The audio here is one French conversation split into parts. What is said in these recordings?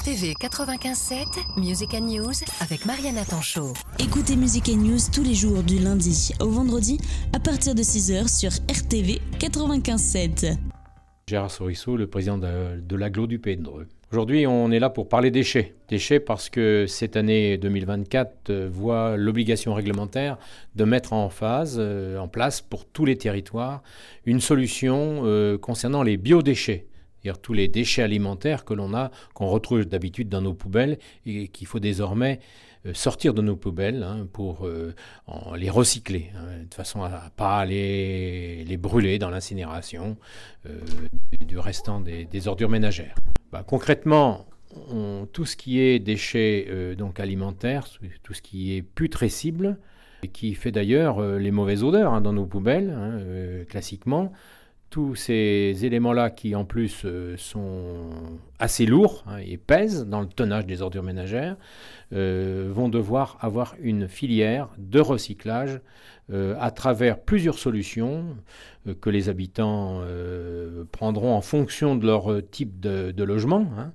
RTV 95.7, Music and News avec Mariana Tanchot. Écoutez Music and News tous les jours du lundi au vendredi à partir de 6h sur RTV 95.7. Gérard Sorisseau, le président de, de l'aglo du Pays de Dreux. Aujourd'hui, on est là pour parler déchets. Déchets parce que cette année 2024 euh, voit l'obligation réglementaire de mettre en phase, euh, en place pour tous les territoires, une solution euh, concernant les biodéchets. C'est-à-dire tous les déchets alimentaires que l'on a, qu'on retrouve d'habitude dans nos poubelles et qu'il faut désormais euh, sortir de nos poubelles hein, pour euh, les recycler, hein, de façon à, ne pas les, brûler dans l'incinération euh, du restant des, ordures ménagères. Bah, concrètement, on, tout ce qui est déchets euh, donc alimentaires, tout ce qui est putrescible, qui fait d'ailleurs les mauvaises odeurs hein, dans nos poubelles, classiquement, tous ces éléments-là qui en plus euh, sont assez lourds hein, et pèsent dans le tonnage des ordures ménagères, euh, vont devoir avoir une filière de recyclage euh, à travers plusieurs solutions que les habitants prendront en fonction de leur euh, type de, logement. hein.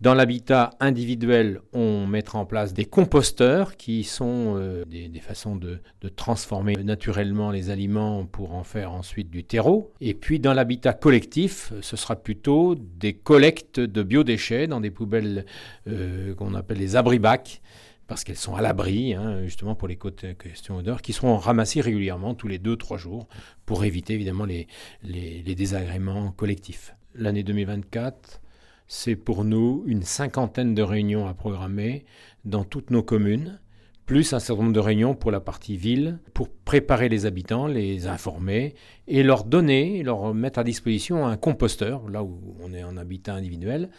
Dans l'habitat individuel, on mettra en place des composteurs qui sont euh, des, façons de, transformer naturellement les aliments pour en faire ensuite du terreau. Et puis dans l'habitat collectif, ce sera plutôt des collectes de biodéchets dans des poubelles euh, qu'on appelle les abri-bacs parce qu'elles sont à l'abri, hein, justement pour les côtes- questions odeurs, qui seront ramassées régulièrement tous les 2-3 jours pour éviter évidemment les désagréments collectifs. L'année 2024, c'est pour nous une cinquantaine de réunions à programmer dans toutes nos communes, plus un certain nombre de réunions pour la partie ville, pour préparer les habitants, les informer et leur donner, leur mettre à disposition un composteur, là où on est en habitat individuel,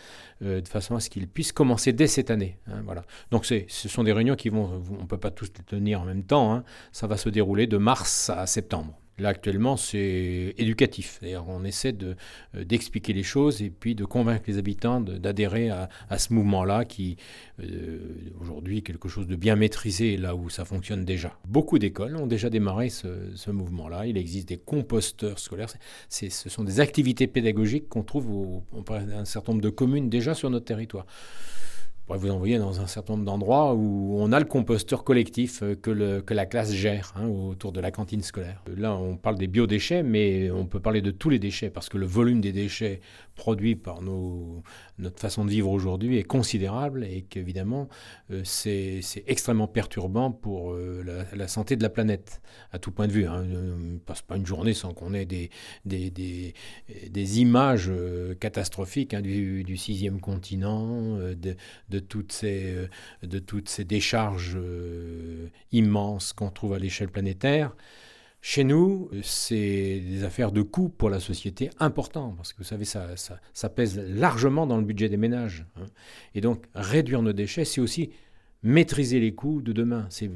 euh, de façon à ce qu'ils puissent commencer dès cette année. hein, voilà. Donc ce sont des réunions qui vont, on ne peut pas tous les tenir en même temps, hein. ça va se dérouler de mars à septembre. Là actuellement c'est éducatif, on essaie euh, d'expliquer les choses et puis de convaincre les habitants d'adhérer à, ce mouvement-là qui euh, aujourd'hui quelque chose de bien maîtrisé là où ça fonctionne déjà. Beaucoup d'écoles ont déjà démarré ce, mouvement-là, il existe des composteurs scolaires, ce sont des activités pédagogiques qu'on trouve au, auprès d'un certain nombre de communes déjà sur notre territoire. Je pourrais vous envoyer dans un certain nombre d'endroits où on a le composteur collectif euh, que, la classe gère hein, autour de la cantine scolaire. Là, on parle des biodéchets, mais on peut parler de tous les déchets parce que le volume des déchets produits par notre façon de vivre aujourd'hui est considérable et qu'évidemment, euh, c'est extrêmement perturbant pour euh, la, santé de la planète, à tout point de vue. hein. Euh, On ne passe pas une journée sans qu'on ait des, images euh, catastrophiques hein, du, sixième continent, euh, de, de toutes ces, euh, de toutes ces décharges euh, immenses qu'on trouve à l'échelle planétaire. Chez nous, c'est des affaires de coûts pour la société importants, parce que vous savez, ça, ça, ça pèse largement dans le budget des ménages. hein. Et donc, réduire nos déchets, c'est aussi maîtriser les coûts de demain. C'est,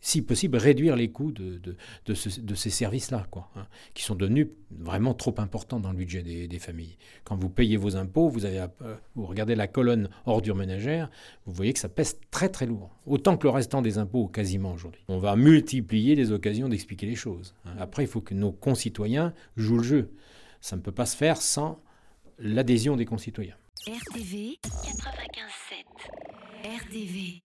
si possible, réduire les coûts de, de, de, ce- de ces services-là, quoi, hein, qui sont devenus vraiment trop importants dans le budget des, des familles. Quand vous payez vos impôts, vous, avez, euh, vous regardez la colonne ordures ménagères, vous voyez que ça pèse très très lourd, autant que le restant des impôts quasiment aujourd'hui. On va multiplier les occasions d'expliquer les choses. hein. Après, il faut que nos concitoyens jouent le jeu. Ça ne peut pas se faire sans l'adhésion des concitoyens. RTV 95.7. RTV